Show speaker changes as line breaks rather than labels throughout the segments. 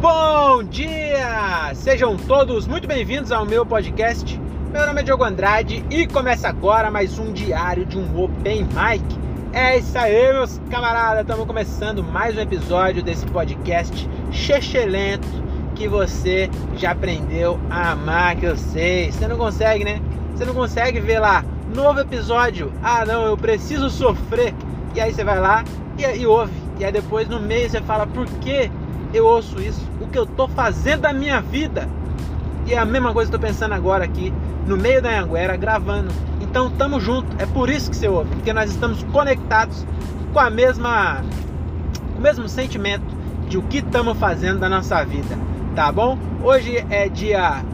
Bom dia! Sejam todos muito bem-vindos ao meu podcast. Meu nome é Diogo Andrade e começa agora mais um diário de um Open Mic. É isso aí, meus camaradas! Estamos começando mais um episódio desse podcast chechelento que você já aprendeu a amar, que eu sei. Você não consegue, né? Você não consegue ver lá, novo episódio. Ah, não, eu preciso sofrer. E aí você vai lá e, e ouve. E aí depois no meio você fala, por que eu ouço isso? O que eu tô fazendo da minha vida? E é a mesma coisa que eu tô pensando agora aqui, no meio da Anguera, gravando. Então tamo junto, é por isso que você ouve, porque nós estamos conectados com a mesma o mesmo sentimento de o que estamos fazendo da nossa vida, tá bom? Hoje é dia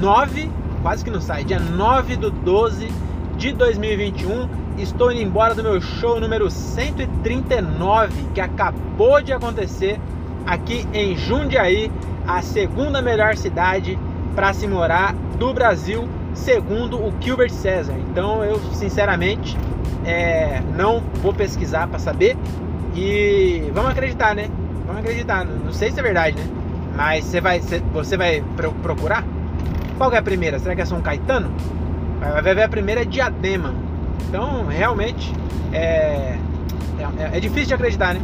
9, quase que não sai, dia 9 do 12 de 2021 estou indo embora do meu show número 139 que acabou de acontecer aqui em Jundiaí, a segunda melhor cidade para se morar do Brasil, segundo o Gilbert César. Então eu sinceramente é, não vou pesquisar para saber e vamos acreditar, né? Vamos acreditar. Não sei se é verdade, né? Mas você vai, você vai procurar? Qual é a primeira? Será que é São Caetano? Vai ver a primeira é Diadema. Então, realmente, é, é, é, difícil de acreditar, né?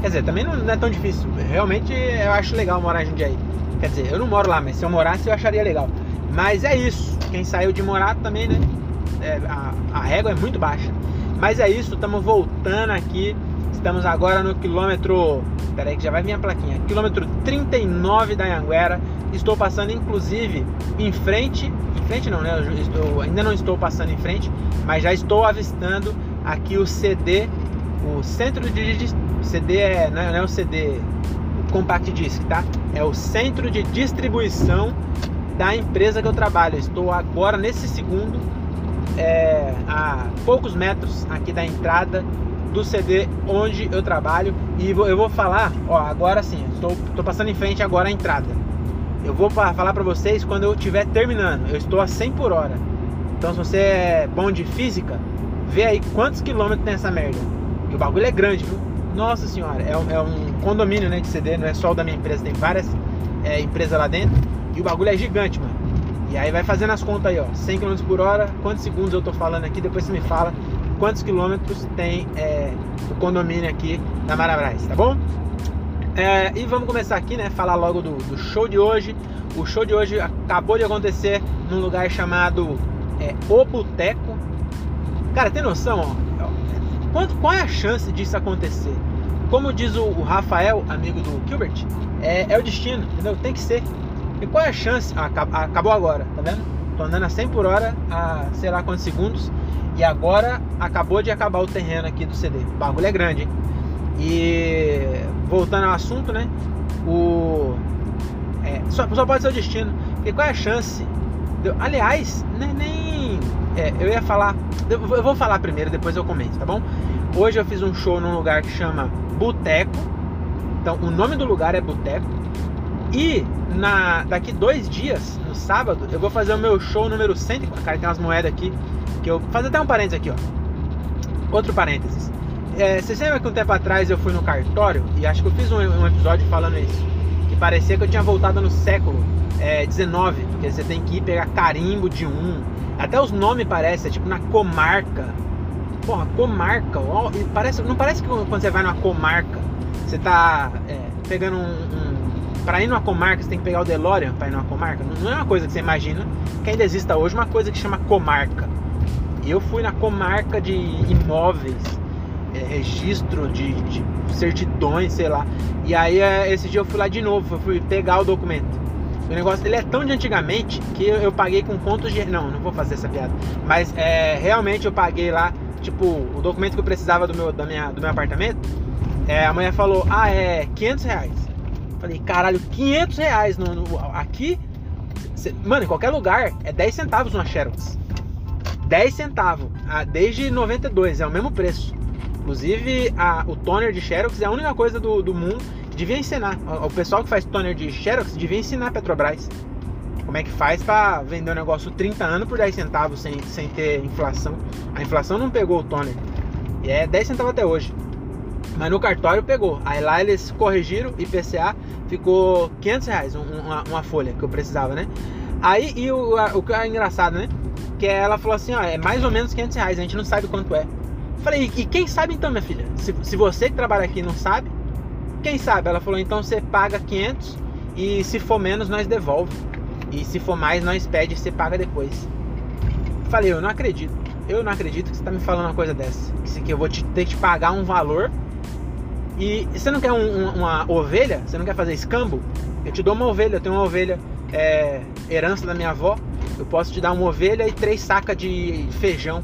Quer dizer, também não é tão difícil. Realmente, eu acho legal morar em Jundiaí. Quer dizer, eu não moro lá, mas se eu morasse, eu acharia legal. Mas é isso. Quem saiu de morar também, né? É, a, a régua é muito baixa. Mas é isso, estamos voltando aqui. Estamos agora no quilômetro. Pera aí que já vai vir a plaquinha. Quilômetro 39 da Anhanguera. Estou passando inclusive em frente frente não, né? Estou, ainda não estou passando em frente, mas já estou avistando aqui o CD, o centro de CD é, não é, não é o CD compact disc, tá? É o centro de distribuição da empresa que eu trabalho. estou agora nesse segundo é, a poucos metros aqui da entrada do CD onde eu trabalho e eu vou falar, ó, agora sim, estou, passando em frente agora à entrada. Eu vou falar para vocês quando eu estiver terminando. Eu estou a 100 por hora. Então se você é bom de física, vê aí quantos quilômetros tem essa merda. Que o bagulho é grande, viu? Nossa senhora, é um, é um condomínio né, de CD, não é só o da minha empresa, tem várias é, empresas lá dentro. E o bagulho é gigante, mano. E aí vai fazendo as contas aí, ó. 100 km por hora, quantos segundos eu tô falando aqui, depois você me fala quantos quilômetros tem é, o condomínio aqui da Marabras, tá bom? É, e vamos começar aqui, né? Falar logo do, do, show de hoje. O show de hoje acabou de acontecer num lugar chamado é, O Boteco. Cara, tem noção, ó? Quanto, qual é a chance disso acontecer? Como diz o, o Rafael, amigo do Gilbert, é, é, o destino, entendeu? Tem que ser. E qual é a chance? Ah, acabou agora, tá vendo? Tô andando a 100 por hora a sei lá quantos segundos. E agora acabou de acabar o terreno aqui do CD. O bagulho é grande, hein? E voltando ao assunto, né? O. É, só, só, pode ser o destino. Porque qual é a chance? Aliás, nem. nem é, eu ia falar. Eu, vou falar primeiro, depois eu comento, tá bom? Hoje eu fiz um show num lugar que chama Boteco. Então, o nome do lugar é Boteco. E na, daqui dois dias, no sábado, eu vou fazer o meu show número 100. Cara, tem umas moedas aqui. Que eu. Vou fazer até um parênteses aqui, ó. Outro parênteses. É, você lembra que um tempo atrás eu fui no cartório e acho que eu fiz um, um episódio falando isso. Que parecia que eu tinha voltado no século é, 19, porque você tem que ir pegar carimbo de um. Até os nomes parecem, é tipo na comarca. Porra, comarca. Ó, parece, não parece que quando você vai numa comarca, você tá é, pegando um, um. Pra ir numa comarca, você tem que pegar o DeLorean pra ir numa comarca. Não, não é uma coisa que você imagina que ainda exista hoje, uma coisa que chama comarca. Eu fui na comarca de imóveis é, registro de, de, certidões, sei lá. E aí é, esse dia eu fui lá de novo, eu fui pegar o documento. O negócio ele é tão de antigamente que eu, eu paguei com pontos de. Não, não vou fazer essa piada. Mas é, realmente eu paguei lá, tipo, o documento que eu precisava do meu, da minha, do meu apartamento. É, a mulher falou, ah, é 500 reais. Falei, caralho, 500 reais no, no aqui? Cê, mano, em qualquer lugar é 10 centavos uma Xerox. 10 centavos, ah, desde 92, é o mesmo preço. Inclusive, a, o toner de Xerox é a única coisa do, do mundo devia ensinar. O, pessoal que faz toner de Xerox devia ensinar a Petrobras como é que faz para vender um negócio 30 anos por 10 centavos sem, sem ter inflação. A inflação não pegou o toner. E é 10 centavos até hoje. Mas no cartório pegou. Aí lá eles corrigiram, IPCA, ficou 500 reais uma, uma folha que eu precisava, né? Aí, e o, o que é engraçado, né? Que ela falou assim, ó, é mais ou menos 500 reais, a gente não sabe quanto é. Falei, e quem sabe então, minha filha? Se, se você que trabalha aqui não sabe, quem sabe? Ela falou, então você paga 500 e se for menos, nós devolve. E se for mais, nós pede e você paga depois. Falei, eu não acredito. Eu não acredito que você tá me falando uma coisa dessa. Que eu vou te, ter que pagar um valor. E você não quer um, uma ovelha? Você não quer fazer escambo? Eu te dou uma ovelha. Eu tenho uma ovelha é, herança da minha avó. Eu posso te dar uma ovelha e três sacas de feijão.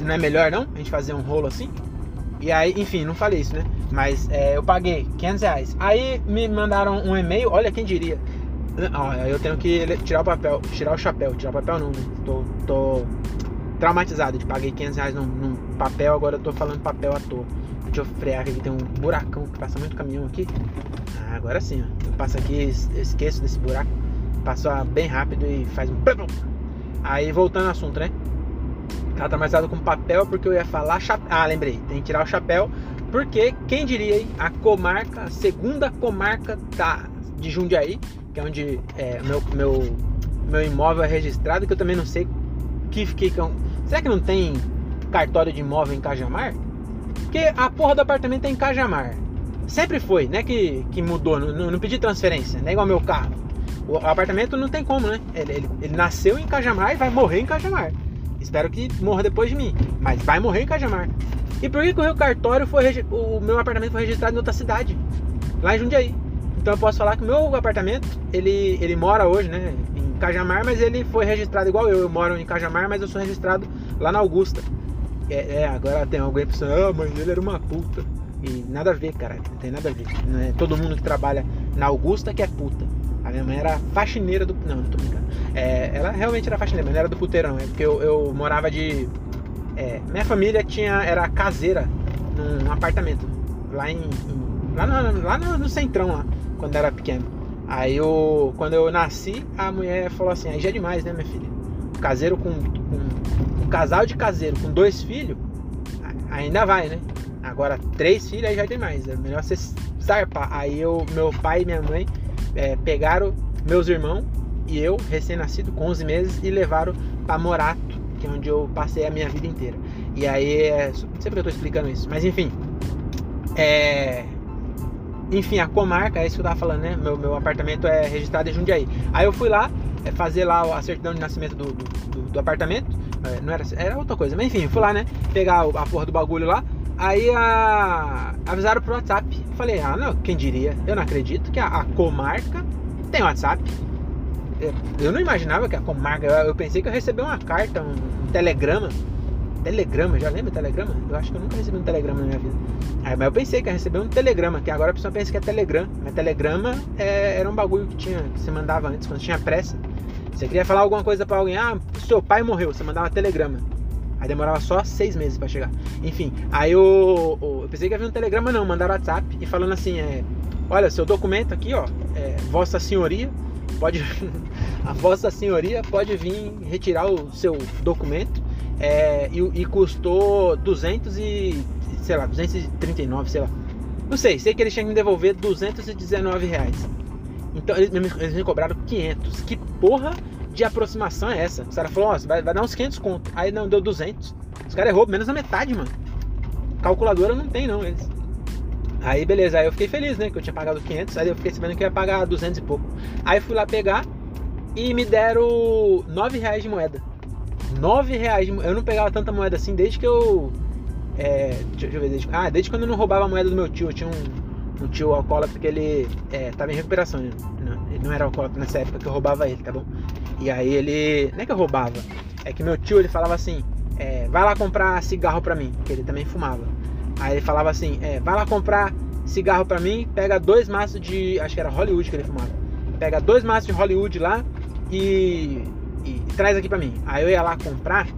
Não é melhor não? A gente fazer um rolo assim? E aí, enfim, não falei isso, né? Mas é, eu paguei 500 reais. Aí me mandaram um e-mail, olha quem diria. eu tenho que tirar o papel, tirar o chapéu, tirar o papel não, né? Tô, tô traumatizado de paguei 500 reais num, num, papel, agora eu tô falando papel à toa. Deixa eu frear aqui, tem um buracão que passa muito caminhão aqui. Ah, agora sim, ó. Eu passo aqui, esqueço desse buraco. Passo bem rápido e faz um. Aí voltando ao assunto, né? Tá traumatizado com papel porque eu ia falar chapéu. Ah, lembrei, tem que tirar o chapéu. Porque quem diria? A comarca, a segunda comarca da, de Jundiaí, que é onde é, meu, meu, meu imóvel é registrado, que eu também não sei que fiquei com. Será que não tem cartório de imóvel em Cajamar? Porque a porra do apartamento é em Cajamar. Sempre foi, né? Que, que mudou, não, não pedi transferência, não é igual meu carro. O apartamento não tem como, né? Ele, ele, ele, nasceu em Cajamar e vai morrer em Cajamar. Espero que morra depois de mim, mas vai morrer em Cajamar. E por que, que o meu cartório foi o meu apartamento foi registrado em outra cidade? Lá em Jundiaí. Então eu posso falar que o meu apartamento, ele, ele mora hoje, né? Em Cajamar, mas ele foi registrado igual eu. Eu moro em Cajamar, mas eu sou registrado lá na Augusta. É, é agora tem alguém pensando, ah, mas ele era uma puta. E nada a ver, cara. Não tem nada a ver. Não é todo mundo que trabalha na Augusta que é puta. A minha mãe era faxineira do. Não, não tô brincando. É, ela realmente era faxineira, mas não era do puteirão. É porque eu, eu morava de. É, minha família tinha era caseira num apartamento. Lá em. em lá no, lá no, no centrão lá, quando era pequeno. Aí eu. Quando eu nasci, a mulher falou assim, aí já é demais, né, minha filha? Caseiro com, com. Um casal de caseiro com dois filhos, ainda vai, né? Agora, três filhos aí já é demais. É melhor você zarpar. Aí eu, meu pai e minha mãe é, pegaram meus irmãos e eu, recém-nascido, com 11 meses, e levaram para Morato, que é onde eu passei a minha vida inteira. E aí, é, não sei porque eu tô explicando isso, mas enfim. É, enfim, a comarca, é isso que eu tava falando, né? Meu, meu apartamento é registrado em Jundiaí. Aí eu fui lá é, fazer lá a certidão de nascimento do, do, do apartamento. É, não era, era outra coisa, mas enfim, fui lá, né? Pegar a porra do bagulho lá. Aí a, avisaram pro WhatsApp. Falei, ah, não, quem diria? Eu não acredito que a, a comarca tem WhatsApp. Eu, eu, não imaginava que a comarca. Eu, eu, pensei que eu recebi uma carta, um, um telegrama. Telegrama, já lembra telegrama? Eu acho que eu nunca recebi um telegrama na minha vida. Aí, mas eu pensei que ia receber um telegrama, que agora a pessoa pensa que é telegram. Mas telegrama é, era um bagulho que tinha, que você mandava antes, quando tinha pressa. Você queria falar alguma coisa para alguém, ah, seu pai morreu, você mandava telegrama. Aí demorava só seis meses para chegar. Enfim, aí eu, eu pensei que ia vir um telegrama, não, mandaram WhatsApp e falando assim, é, olha, seu documento aqui, ó, é, Vossa Senhoria, pode, a Vossa Senhoria pode vir retirar o seu documento é, e, e, custou 200 e, sei lá, 239, sei lá. Não sei, sei que eles tinham que me devolver 219 reais. Então eles, eles me cobraram 500. Que porra de aproximação é essa? Os caras falaram, ó, vai, vai dar uns 500 conto. Aí não, deu 200. Os caras errou menos da metade, mano. Calculadora não tem não, eles. Aí beleza, aí eu fiquei feliz, né, que eu tinha pagado 500, aí eu fiquei sabendo que ia pagar 200 e pouco. Aí fui lá pegar e me deram 9 reais de moeda. 9 reais de. Eu não pegava tanta moeda assim desde que eu... É, deixa, eu ver, desde, ah, desde quando eu não roubava a moeda do meu tio. Eu tinha um, um tio alcoólatra porque ele é, tava em recuperação. Né? Ele não era alcoólatra nessa época que eu roubava ele, tá bom? E aí ele. Não é que eu roubava, é que meu tio ele falava assim: é, vai lá comprar cigarro pra mim, que ele também fumava. Aí ele falava assim: é, vai lá comprar cigarro pra mim, pega dois maços de. Acho que era Hollywood que ele fumava. Pega dois maços de Hollywood lá e, e, e traz aqui pra mim. Aí eu ia lá comprar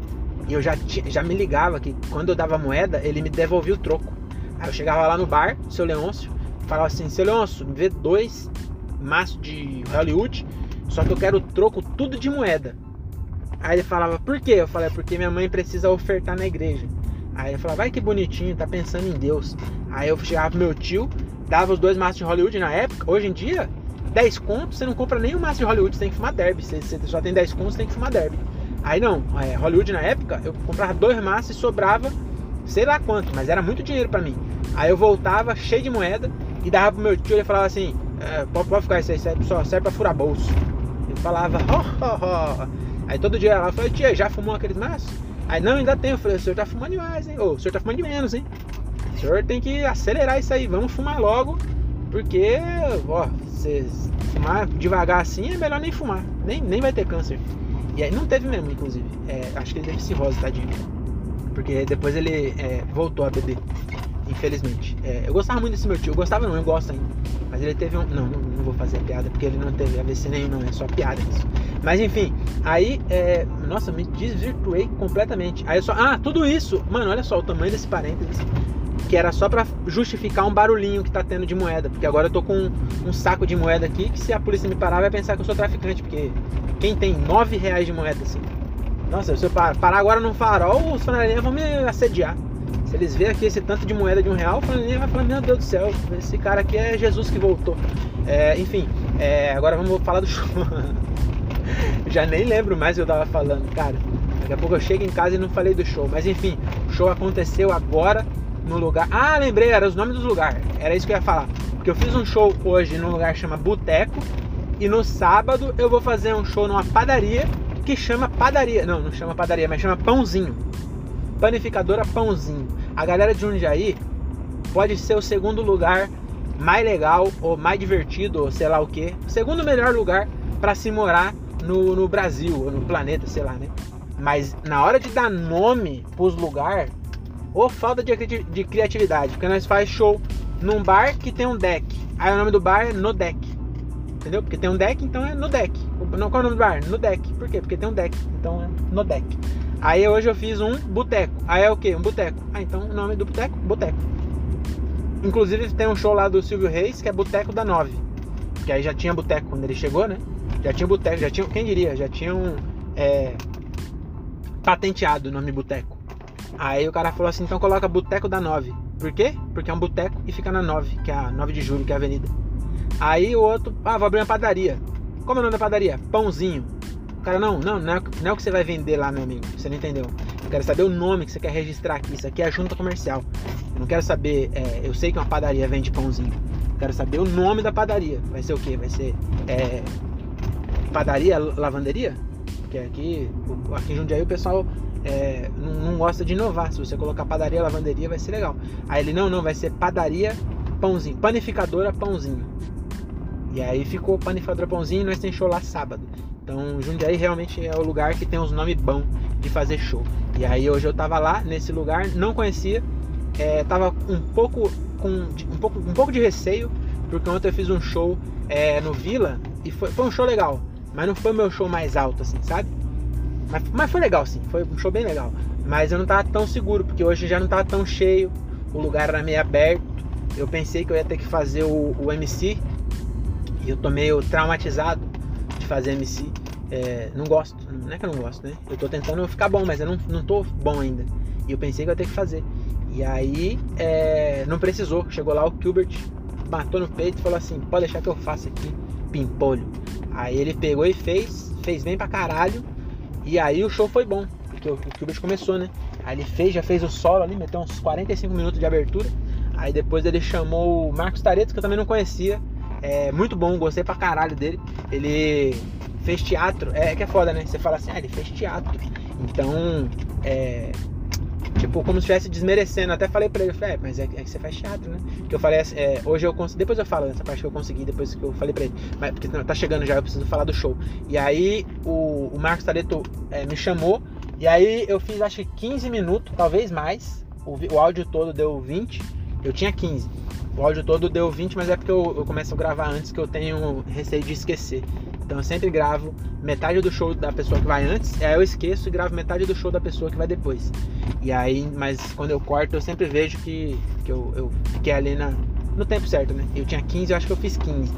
e eu já, já me ligava que quando eu dava moeda, ele me devolvia o troco. Aí eu chegava lá no bar, seu Leôncio, falava assim: seu Leôncio, me vê dois maços de Hollywood só que eu quero troco tudo de moeda. Aí ele falava, por quê? Eu falei, é porque minha mãe precisa ofertar na igreja. Aí eu falava, vai que bonitinho, tá pensando em Deus. Aí eu chegava pro meu tio, dava os dois maços de Hollywood na época. Hoje em dia, 10 contos, você não compra nem um maço de Hollywood, você tem que fumar derby. Você, você só tem 10 contos, você tem que fumar derby. Aí não, é, Hollywood na época, eu comprava dois maços e sobrava sei lá quanto, mas era muito dinheiro para mim. Aí eu voltava cheio de moeda e dava pro meu tio, ele falava assim, é, pode, pode ficar isso aí, só serve pra furar bolso. Ele falava, oh, oh, oh. Aí todo dia ela falou, tia, já fumou aqueles maços? Aí não, ainda tem. Eu falei, o senhor tá fumando demais, hein? Ô, o senhor tá fumando de menos, hein? O senhor tem que acelerar isso aí, vamos fumar logo, porque, ó, se fumar devagar assim é melhor nem fumar, nem, nem vai ter câncer. E aí não teve mesmo, inclusive. É, acho que ele teve cirrose, tadinho. Porque depois ele é, voltou a beber, infelizmente. É, eu gostava muito desse meu tio, eu gostava não, eu gosto ainda. Mas ele teve um. Não, não, vou fazer piada, porque ele não teve AVC nenhum, não, é só piada isso. Mas enfim, aí, é, nossa, me desvirtuei completamente. Aí eu só. Ah, tudo isso! Mano, olha só o tamanho desse parênteses. Que era só para justificar um barulhinho que tá tendo de moeda. Porque agora eu tô com um, um, saco de moeda aqui que se a polícia me parar vai pensar que eu sou traficante. Porque quem tem nove reais de moeda assim? Nossa, se eu parar agora num farol, os flanelinhas vão me assediar. Se eles verem aqui esse tanto de moeda de um real, o flanelinha vai falar, meu Deus do céu, esse cara aqui é Jesus que voltou. É, enfim, é, agora vamos falar do show. Já nem lembro mais o que eu tava falando, cara. Daqui a pouco eu chego em casa e não falei do show. Mas enfim, o show aconteceu agora no lugar. Ah, lembrei, era os nomes dos lugares. Era isso que eu ia falar. Porque eu fiz um show hoje num lugar que chama Boteco. E no sábado eu vou fazer um show numa padaria que chama padaria. Não, não chama padaria, mas chama pãozinho. Panificadora Pãozinho. A galera de Jundiaí pode ser o segundo lugar mais legal ou mais divertido, ou sei lá o que. Segundo melhor lugar para se morar no, no Brasil, ou no planeta, sei lá, né? Mas na hora de dar nome pros lugares, ou falta de, de criatividade, porque nós faz show num bar que tem um deck. Aí o nome do bar é No Deck. Entendeu? Porque tem um deck, então é no deck. Não, qual é o nome do bar? No deck. Por quê? Porque tem um deck. Então é no deck. Aí hoje eu fiz um boteco. Aí é o que? Um boteco. Ah, então o nome do boteco? Boteco. Inclusive tem um show lá do Silvio Reis que é Boteco da 9. Que aí já tinha boteco quando ele chegou, né? Já tinha boteco, já tinha. Quem diria? Já tinham é, patenteado o nome boteco. Aí o cara falou assim: então coloca Boteco da 9. Por quê? Porque é um boteco e fica na 9, que é a 9 de julho, que é a avenida. Aí o outro, ah, vou abrir uma padaria. Como é o nome da padaria? Pãozinho. O cara, não, não, não é, não é o que você vai vender lá, meu amigo. Você não entendeu. Eu quero saber o nome que você quer registrar aqui. Isso aqui é a junta comercial. Eu não quero saber. É, eu sei que uma padaria vende pãozinho. Eu quero saber o nome da padaria. Vai ser o quê? Vai ser. É, padaria, lavanderia? Porque aqui, aqui em Jundiaí o pessoal é, não, não, gosta de inovar. Se você colocar padaria, lavanderia, vai ser legal. Aí ele, não, não, vai ser padaria, pãozinho. Panificadora, pãozinho. E aí ficou Panificadora Pãozinho e nós tem show lá sábado. Então Jundiaí realmente é o lugar que tem uns nomes bons de fazer show. E aí hoje eu tava lá nesse lugar, não conhecia, é, tava um pouco com um pouco, um pouco de receio, porque ontem eu fiz um show é, no Vila e foi, foi um show legal, mas não foi o meu show mais alto, assim, sabe? Mas, mas foi legal sim, foi um show bem legal. Mas eu não tava tão seguro, porque hoje já não tava tão cheio, o lugar era meio aberto. Eu pensei que eu ia ter que fazer o, o MC, e eu tô meio traumatizado de fazer MC. É, não gosto, não é que eu não gosto, né? Eu tô tentando ficar bom, mas eu não, não tô bom ainda. E eu pensei que eu ia ter que fazer. E aí é, não precisou. Chegou lá o Gilbert, matou no peito e falou assim: pode deixar que eu faça aqui, pimpolho. Aí ele pegou e fez, fez bem pra caralho. E aí o show foi bom, porque o, Gilbert começou, né? Aí ele fez, já fez o solo ali, meteu uns 45 minutos de abertura. Aí depois ele chamou o Marcos Tareto, que eu também não conhecia. É muito bom, gostei pra caralho dele. Ele fez teatro, é que é foda, né? Você fala assim, ah, ele fez teatro. Então, é. Tipo, como se estivesse desmerecendo. Até falei pra ele, falei, é, mas é, é, que você faz teatro, né? Que eu falei é, hoje eu consegui. Depois eu falo dessa parte que eu consegui, depois que eu falei pra ele. Mas porque tá chegando já, eu preciso falar do show. E aí o, o Marcos Tareto é, me chamou. E aí eu fiz acho que 15 minutos, talvez mais. O, o áudio todo deu 20. Eu tinha 15. O áudio todo deu 20, mas é porque eu, eu começo a gravar antes que eu tenho receio de esquecer. Então eu sempre gravo metade do show da pessoa que vai antes, aí eu esqueço e gravo metade do show da pessoa que vai depois. E aí, mas quando eu corto, eu sempre vejo que, que eu, eu fiquei ali na, no tempo certo, né? Eu tinha 15, eu acho que eu fiz 15.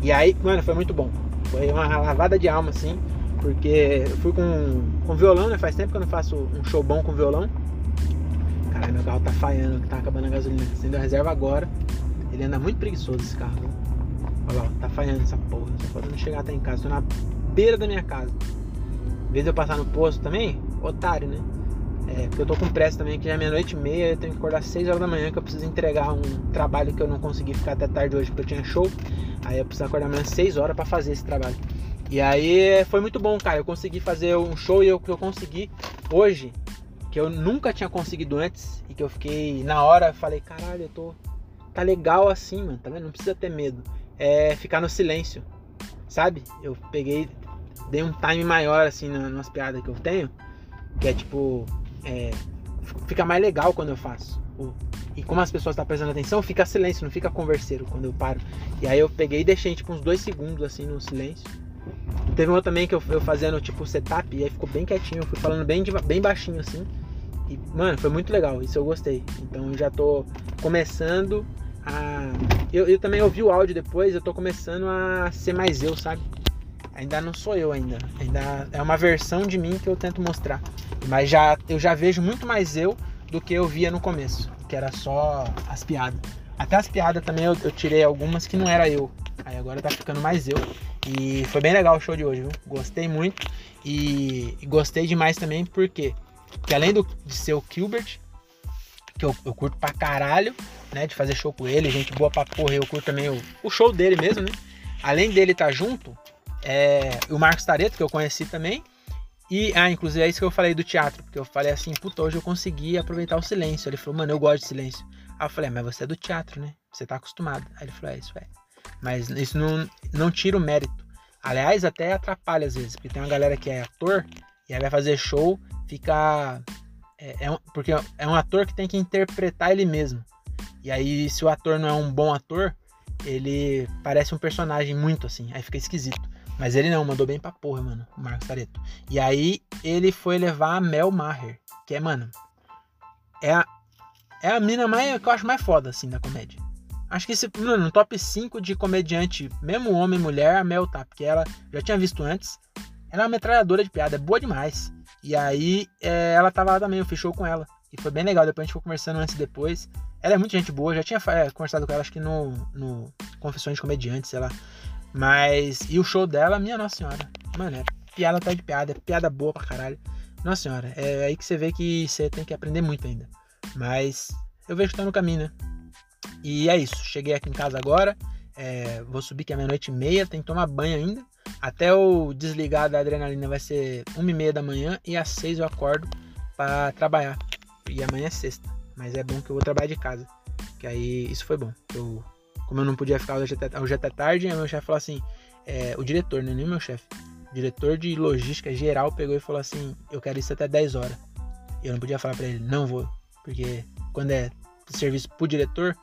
E aí, mano, foi muito bom. Foi uma lavada de alma, assim, porque eu fui com, com violão, né? Faz tempo que eu não faço um show bom com violão. Caralho, meu carro tá falhando, tá acabando a gasolina. Acendeu a reserva agora. Ele anda muito preguiçoso esse carro. Olha lá, tá falhando essa porra. Só não chegar até em casa. Tô na beira da minha casa. Em vez de eu passar no posto também, otário, né? É, porque eu tô com pressa também, que já é meia-noite e meia, eu tenho que acordar 6 horas da manhã, que eu preciso entregar um trabalho que eu não consegui ficar até tarde hoje, porque eu tinha show. Aí eu preciso acordar amanhã 6 horas para fazer esse trabalho. E aí foi muito bom, cara. Eu consegui fazer um show e eu, eu consegui hoje, que eu nunca tinha conseguido antes, e que eu fiquei na hora, falei, caralho, eu tô. Tá legal assim, mano, tá vendo? Não precisa ter medo. É ficar no silêncio, sabe? Eu peguei, dei um time maior assim nas piadas que eu tenho, que é tipo, é, fica mais legal quando eu faço. E como as pessoas estão tá prestando atenção, fica silêncio, não fica converseiro quando eu paro. E aí eu peguei e deixei tipo uns dois segundos assim no silêncio. Teve um outro também que eu, eu fazendo tipo setup e aí ficou bem quietinho, eu fui falando bem, bem baixinho assim. E, mano, foi muito legal, isso eu gostei. Então eu já tô começando a. Eu, eu também ouvi o áudio depois, eu tô começando a ser mais eu, sabe? Ainda não sou eu ainda. Ainda é uma versão de mim que eu tento mostrar. Mas já eu já vejo muito mais eu do que eu via no começo, que era só as piadas. Até as piadas também eu, eu tirei algumas que não era eu. Aí agora tá ficando mais eu. E foi bem legal o show de hoje, viu? Gostei muito. E, e gostei demais também porque, porque além do, de ser o Gilbert, que eu, eu, curto pra caralho, né? De fazer show com ele, gente boa pra porra, eu curto também o, o show dele mesmo, né? Além dele estar tá junto, é, o Marcos Tareto, que eu conheci também. E, ah, inclusive é isso que eu falei do teatro, porque eu falei assim, puta, hoje eu consegui aproveitar o silêncio. Ele falou, mano, eu gosto de silêncio. Aí eu falei, ah, mas você é do teatro, né? Você tá acostumado. Aí ele falou, é, isso é. Mas isso não, não tira o mérito. Aliás, até atrapalha às vezes, porque tem uma galera que é ator e aí vai fazer show, fica. É, é um, porque é um ator que tem que interpretar ele mesmo. E aí, se o ator não é um bom ator, ele parece um personagem muito assim, aí fica esquisito. Mas ele não, mandou bem pra porra, mano, o Marcos Tareto. E aí ele foi levar a Mel Maher, que é, mano, é a, é a mina mais, que eu acho mais foda, assim, da comédia. Acho que esse, mano, no top 5 de comediante, mesmo homem e mulher, a Mel tá, porque ela já tinha visto antes. Ela é uma metralhadora de piada, é boa demais. E aí é, ela tava lá também, eu show com ela. E foi bem legal, depois a gente foi conversando antes e depois. Ela é muito gente boa, já tinha é, conversado com ela, acho que no, no Confissões de Comediante, sei lá. Mas. E o show dela, minha Nossa Senhora. Mano, é piada tá de piada, é piada boa pra caralho. Nossa Senhora, é aí que você vê que você tem que aprender muito ainda. Mas eu vejo que tá no caminho, né? E é isso. Cheguei aqui em casa agora. É, vou subir que é meia-noite e meia, tem que tomar banho ainda. Até eu desligar da adrenalina vai ser uma e meia da manhã e às seis eu acordo para trabalhar. E amanhã é sexta, mas é bom que eu vou trabalhar de casa. Que aí isso foi bom. Eu como eu não podia ficar hoje até, hoje até tarde, meu chefe falou assim: é, o diretor, né? Nem meu chefe. O diretor de logística geral pegou e falou assim: eu quero isso até 10 horas. Eu não podia falar para ele: não vou. Porque quando é serviço pro diretor,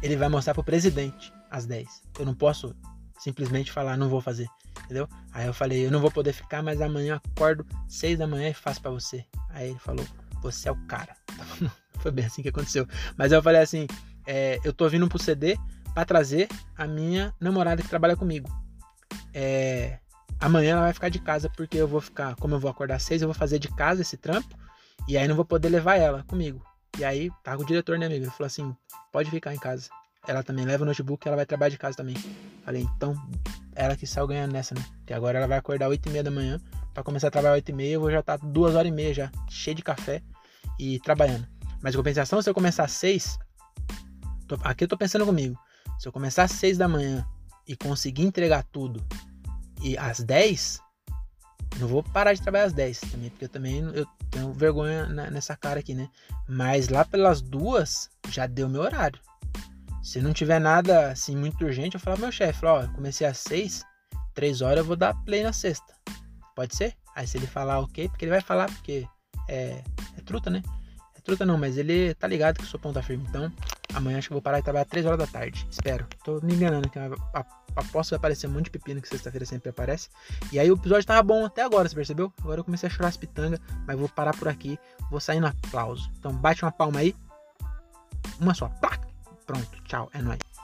ele vai mostrar pro presidente às 10. Eu não posso simplesmente falar: não vou fazer. Entendeu? Aí eu falei: eu não vou poder ficar, mas amanhã acordo 6 da manhã e faço para você. Aí ele falou: você é o cara. Foi bem assim que aconteceu. Mas eu falei assim: é, eu tô vindo pro CD para trazer a minha namorada que trabalha comigo. É, amanhã ela vai ficar de casa porque eu vou ficar, como eu vou acordar seis, eu vou fazer de casa esse trampo e aí não vou poder levar ela comigo. E aí tá com o diretor, né, amigo? Ele falou assim: pode ficar em casa. Ela também leva o notebook ela vai trabalhar de casa também. Falei, então, ela que saiu ganhando nessa, né? Que agora ela vai acordar 8 e meia da manhã para começar a trabalhar 8 e meia. Eu vou já estar tá duas horas e meia já, cheio de café e trabalhando. Mas compensação, se eu começar às 6, tô, aqui eu tô pensando comigo. Se eu começar às 6 da manhã e conseguir entregar tudo e às 10, não vou parar de trabalhar às 10 também, porque eu também eu tenho vergonha nessa cara aqui, né? Mas lá pelas duas já deu meu horário. Se não tiver nada assim muito urgente, eu falo pro meu chefe, ó, comecei às 6, 3 horas eu vou dar play na sexta. Pode ser? Aí se ele falar ok, porque ele vai falar, porque é, é truta, né? É truta não, mas ele tá ligado que eu sou ponta firme. Então, Amanhã acho que eu vou parar de trabalhar 3 horas da tarde. Espero. Tô me enganando, que a, aposto vai aparecer um monte de pepino que sexta-feira sempre aparece. E aí o episódio tava bom até agora, você percebeu? Agora eu comecei a chorar as pitangas, mas vou parar por aqui. Vou sair no aplauso. Então bate uma palma aí. Uma só. Pá! Pronto, tchau. É nóis.